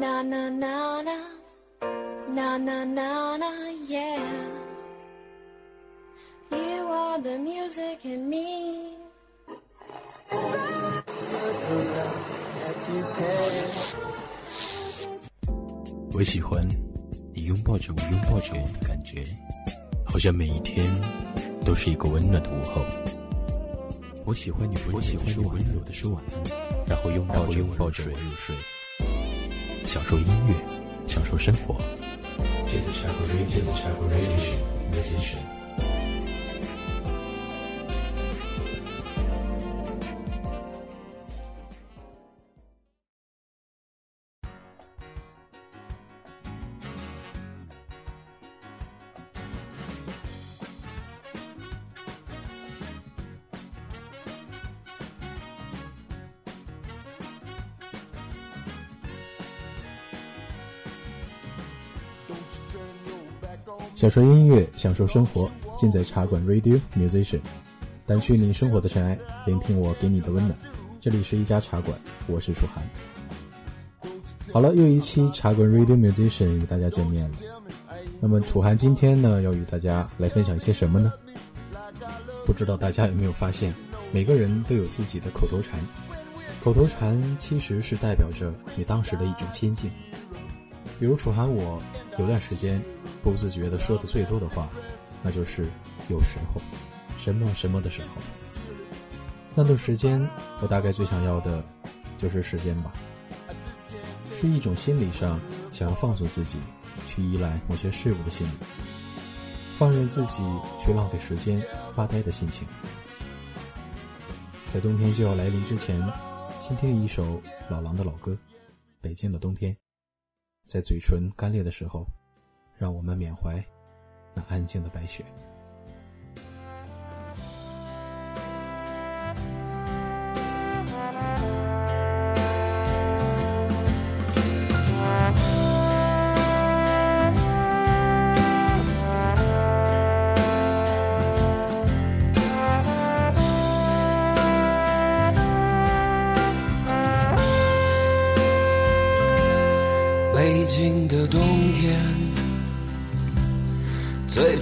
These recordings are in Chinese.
Na na na na, na na na na, yeah. You are the music in me. 我喜欢你拥抱着我，拥抱着我的感觉，好像每一天都是一个温暖的午后。我喜欢你，我喜欢你温柔的说晚安，然后拥抱着拥抱着我入睡，享受音乐，享受生活。享受音乐，享受生活，尽在茶馆 Radio Musician，掸去你生活的尘埃，聆听我给你的温暖。这里是一家茶馆，我是楚涵。好了，又一期茶馆 Radio Musician 与大家见面了。那么楚涵今天呢，要与大家来分享一些什么呢？不知道大家有没有发现，每个人都有自己的口头禅。口头禅其实是代表着你当时的一种心境。比如楚涵，我有段时间。不自觉的说的最多的话，那就是有时候，什么什么的时候。那段时间，我大概最想要的，就是时间吧，是一种心理上想要放纵自己，去依赖某些事物的心理，放任自己去浪费时间发呆的心情。在冬天就要来临之前，先听一首老狼的老歌《北京的冬天》，在嘴唇干裂的时候。让我们缅怀那安静的白雪。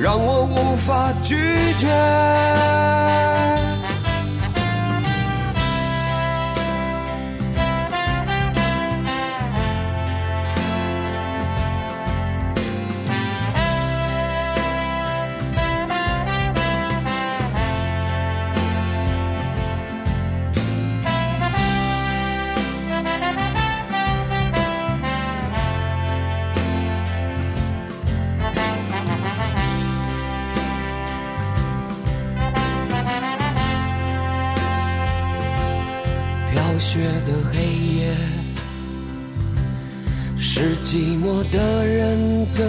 让我无法拒绝。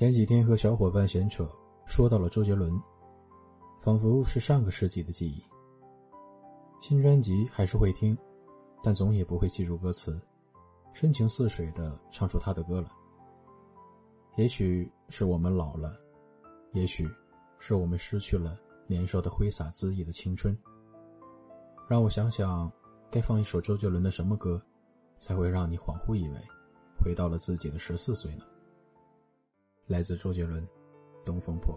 前几天和小伙伴闲扯，说到了周杰伦，仿佛是上个世纪的记忆。新专辑还是会听，但总也不会记住歌词，深情似水的唱出他的歌了。也许是我们老了，也许是我们失去了年少的挥洒恣意的青春。让我想想，该放一首周杰伦的什么歌，才会让你恍惚以为回到了自己的十四岁呢？来自周杰伦，《东风破》。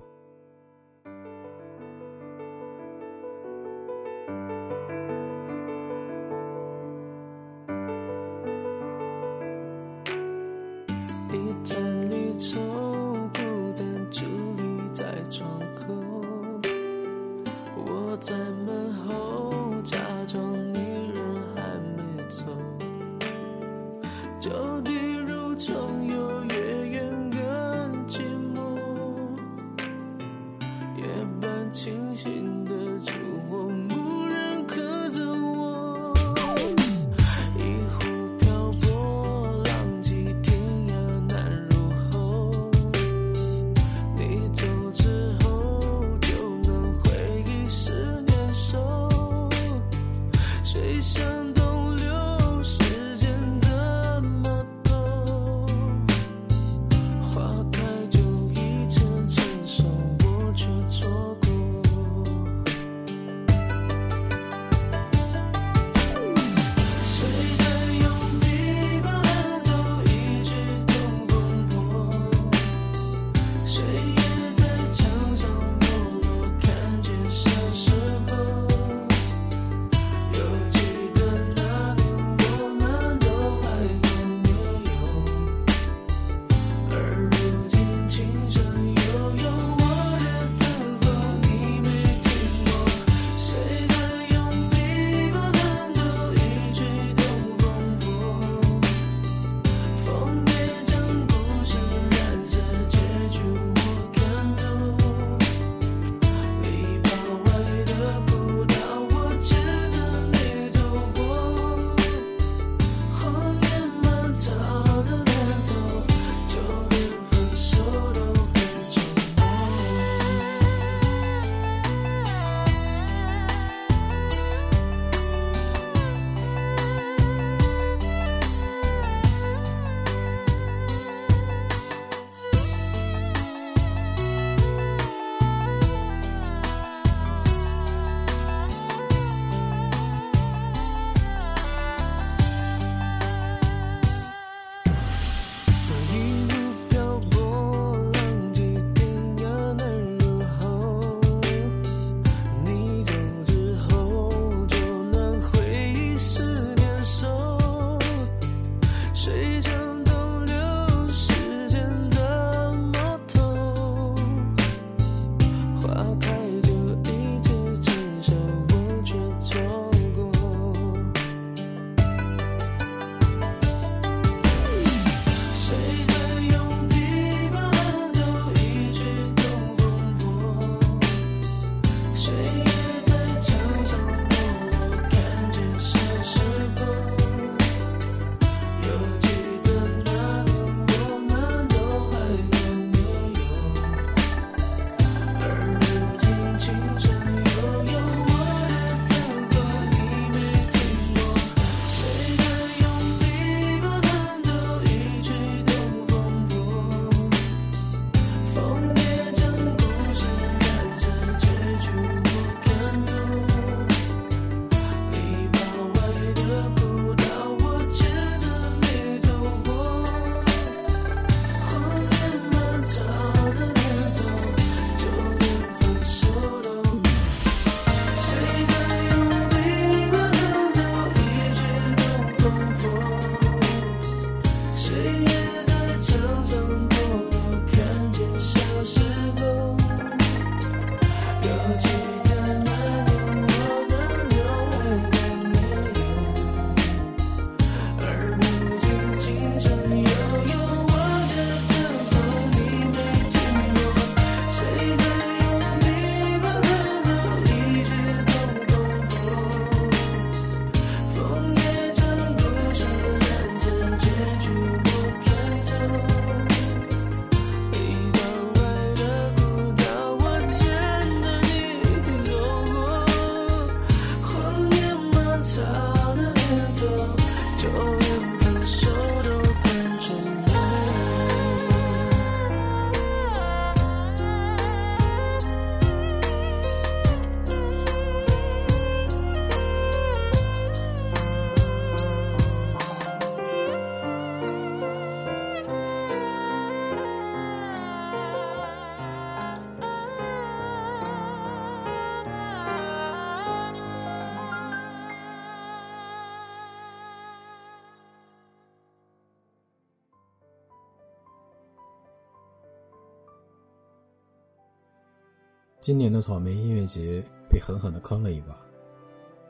今年的草莓音乐节被狠狠的坑了一把，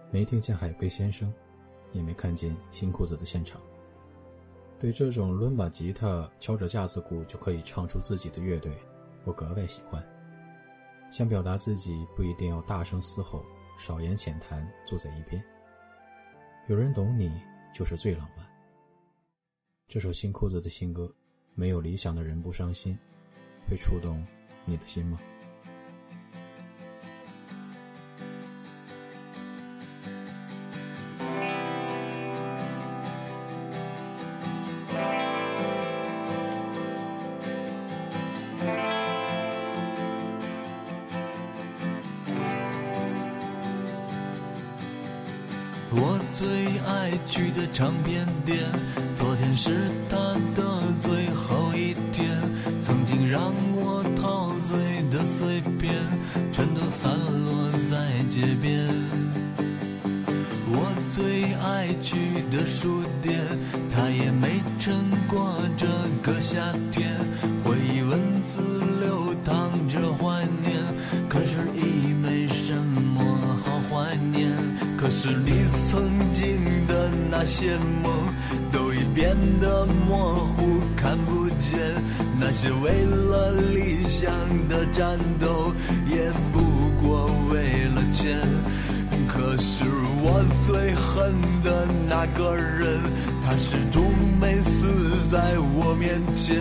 没听见海龟先生，也没看见新裤子的现场。对这种抡把吉他、敲着架子鼓就可以唱出自己的乐队，我格外喜欢。想表达自己，不一定要大声嘶吼，少言浅谈，坐在一边。有人懂你，就是最浪漫。这首新裤子的新歌，没有理想的人不伤心，会触动你的心吗？最爱去的唱片店，昨天是他的最后一天。曾经让我陶醉的碎片，全都散落在街边。我最爱去的书店，他也没撑过这个夏天。些梦，都已变得模糊，看不见。那些为了理想的战斗，也不过为了钱。可是我最恨的那个人，他始终没死在我面前，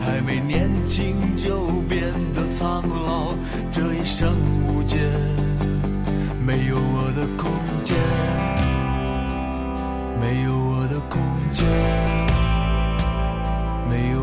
还没年轻就变得苍老，这一生无解，没有我的空间，没有我的空间，没有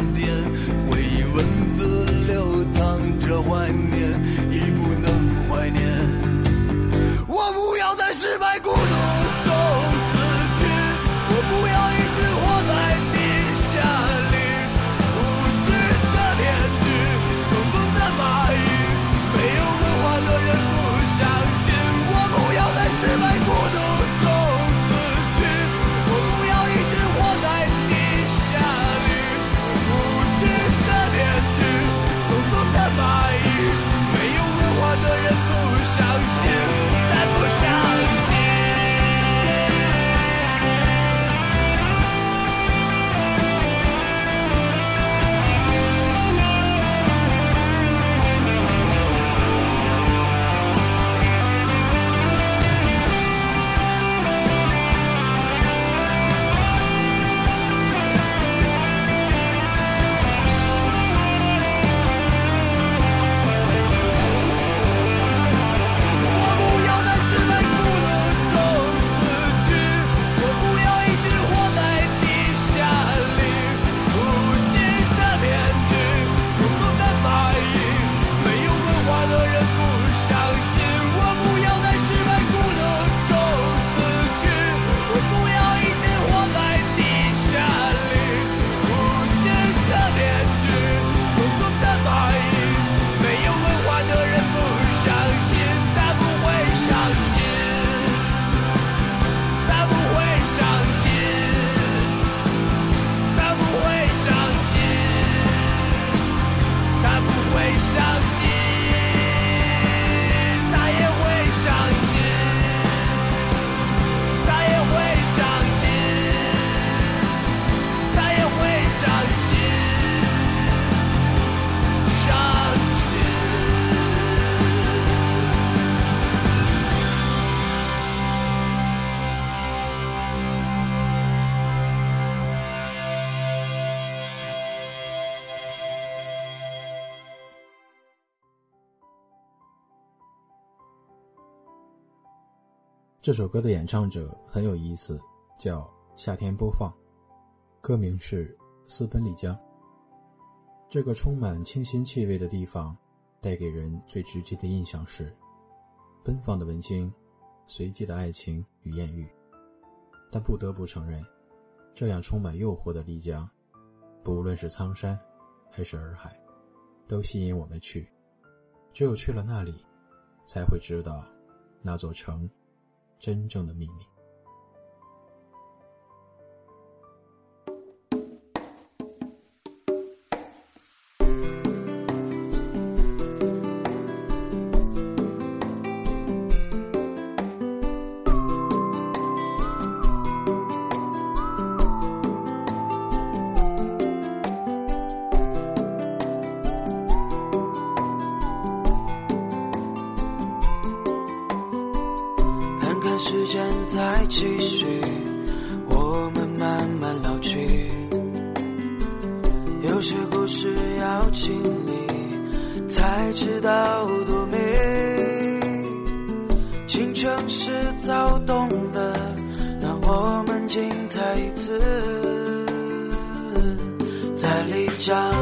个这首歌的演唱者很有意思，叫夏天播放，歌名是私奔丽江。这个充满清新气味的地方，带给人最直接的印象是奔放的文青，随机的爱情与艳遇。但不得不承认，这样充满诱惑的丽江，不论是苍山，还是洱海，都吸引我们去。只有去了那里，才会知道那座城真正的秘密。丽江。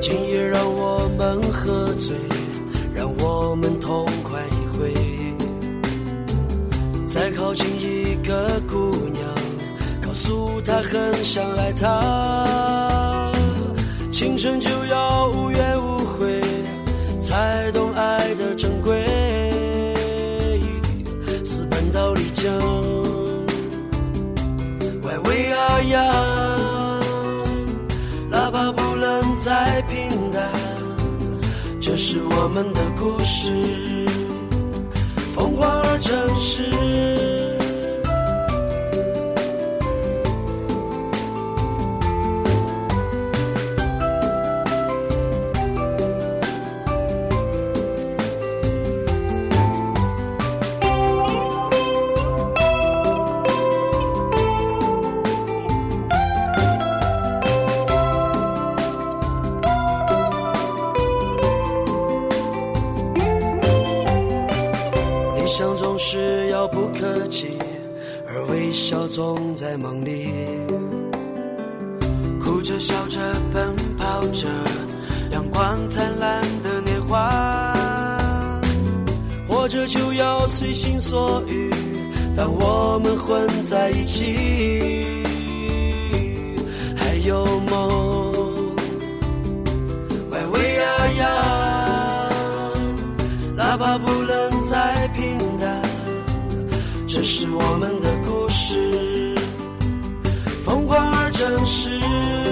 今夜让我们喝醉，让我们痛快一回。再靠近一个姑娘，告诉她很想爱她。青春就是我们的故事，疯狂而真实。总在梦里。哭着笑着奔跑着，阳光灿烂的年华。活着就要随心所欲，当我们混在一起，还有梦。喂喂呀呀，哪怕不能再平淡，这是我们的故事，真实。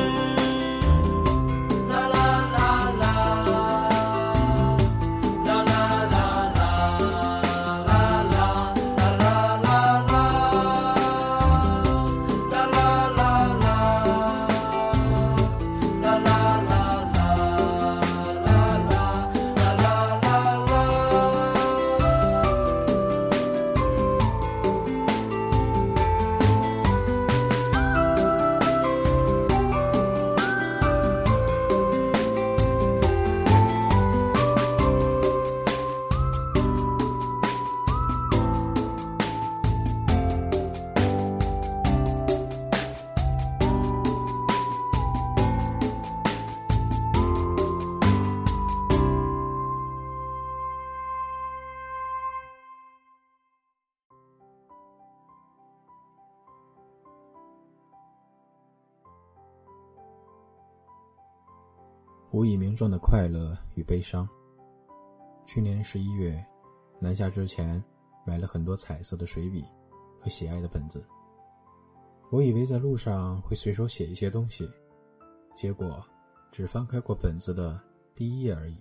无以名状的快乐与悲伤。去年十一月，南下之前，买了很多彩色的水笔和喜爱的本子。我以为在路上会随手写一些东西，结果只翻开过本子的第一页而已。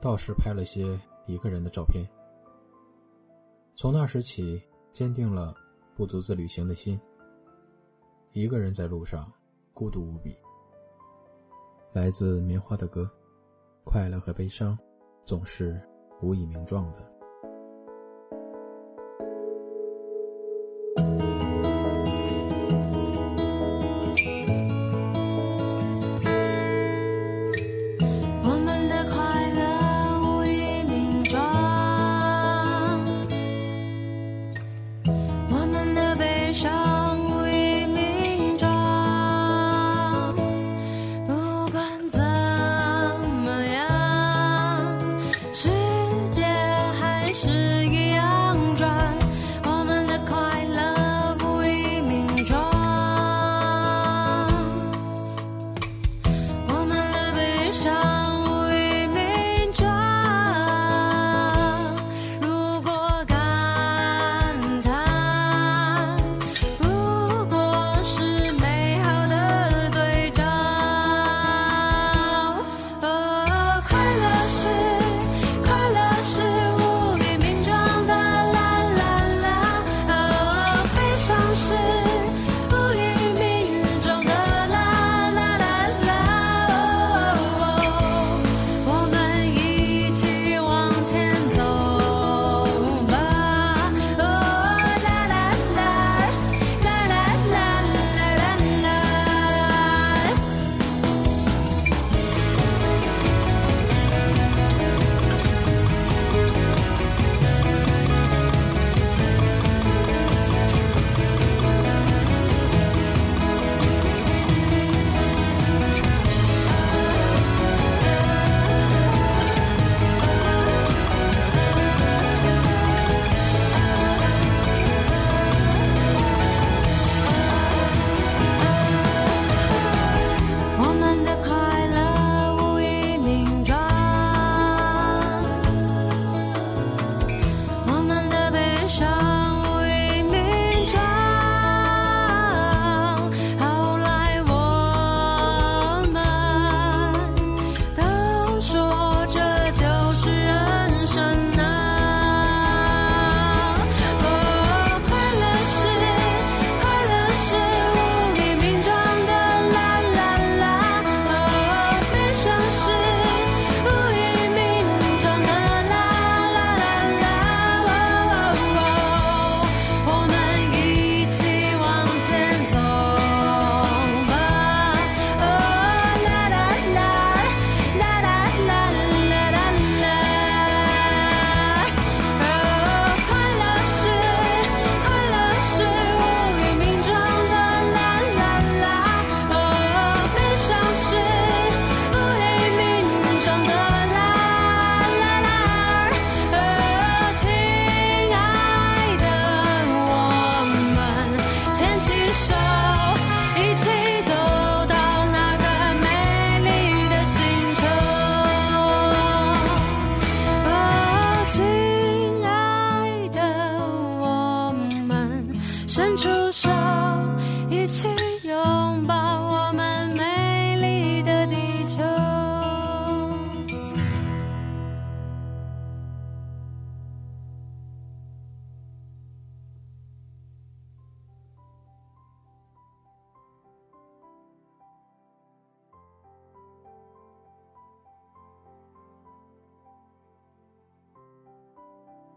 倒是拍了些一个人的照片。从那时起，坚定了不独自旅行的心。一个人在路上，孤独无比。来自棉花的歌，快乐和悲伤，总是无以名状的。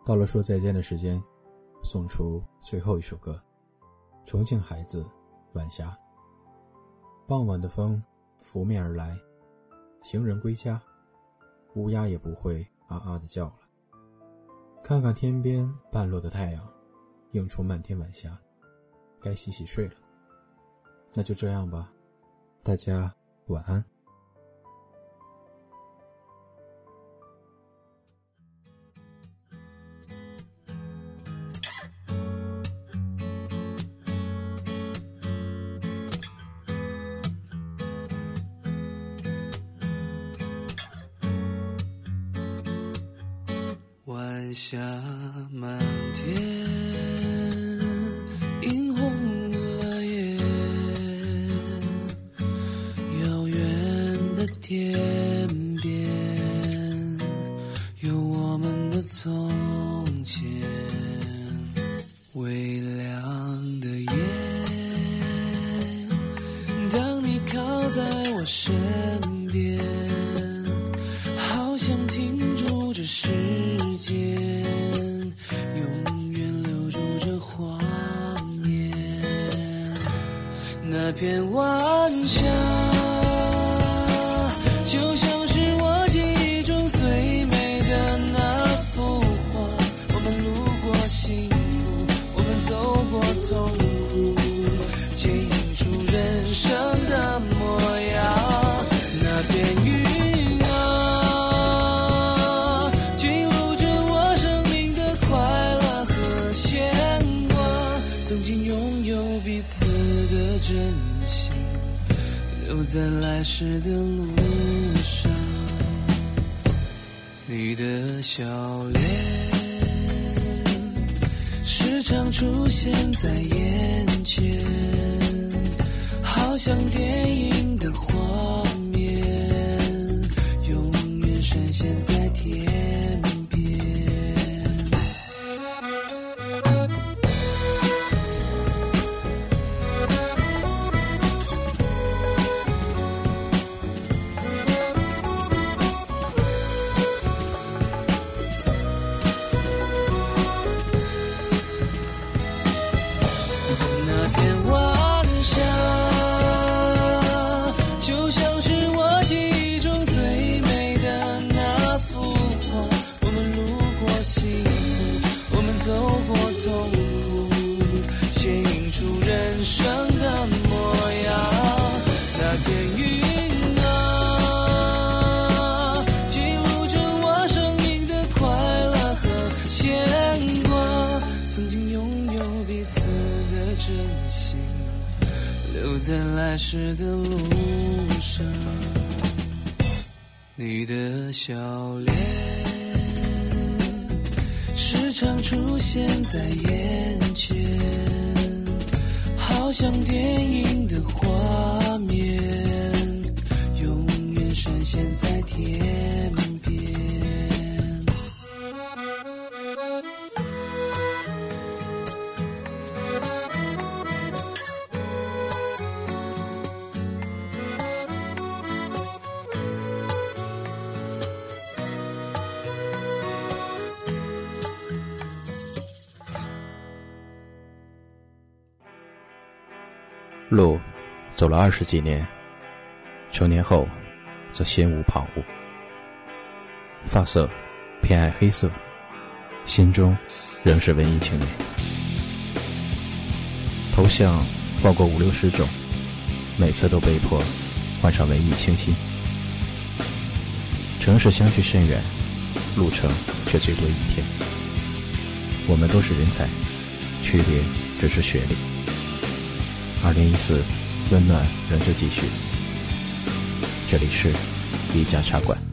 到了说再见的时间送出最后一首歌重庆孩子晚霞。傍晚的风拂面而来行人归家乌鸦也不会啊啊的叫了。看看天边半落的太阳映出漫天晚霞该洗洗睡了。那就这样吧大家晚安。下满天，映红了眼，遥远的天边，有我们的从前，微亮的夜。当你靠在我身。痛苦剪影出人生的模样那片云啊记录着我生命的快乐和牵挂曾经拥有彼此的真心留在来时的路上你的笑脸。时常出现在眼前，好像电影的画面，永远闪现在天边在来时的路上。你的笑脸时常出现在眼前，好像电影的画面，永远闪现在天路走了二十几年，成年后则心无旁骛。发色偏爱黑色，心中仍是文艺青年。头像换过五六十种，每次都被迫换上文艺清新。城市相距甚远，路程却最多一天。我们都是人才，区别只是学历。二零一四，温暖仍旧继续。这里是一家茶馆。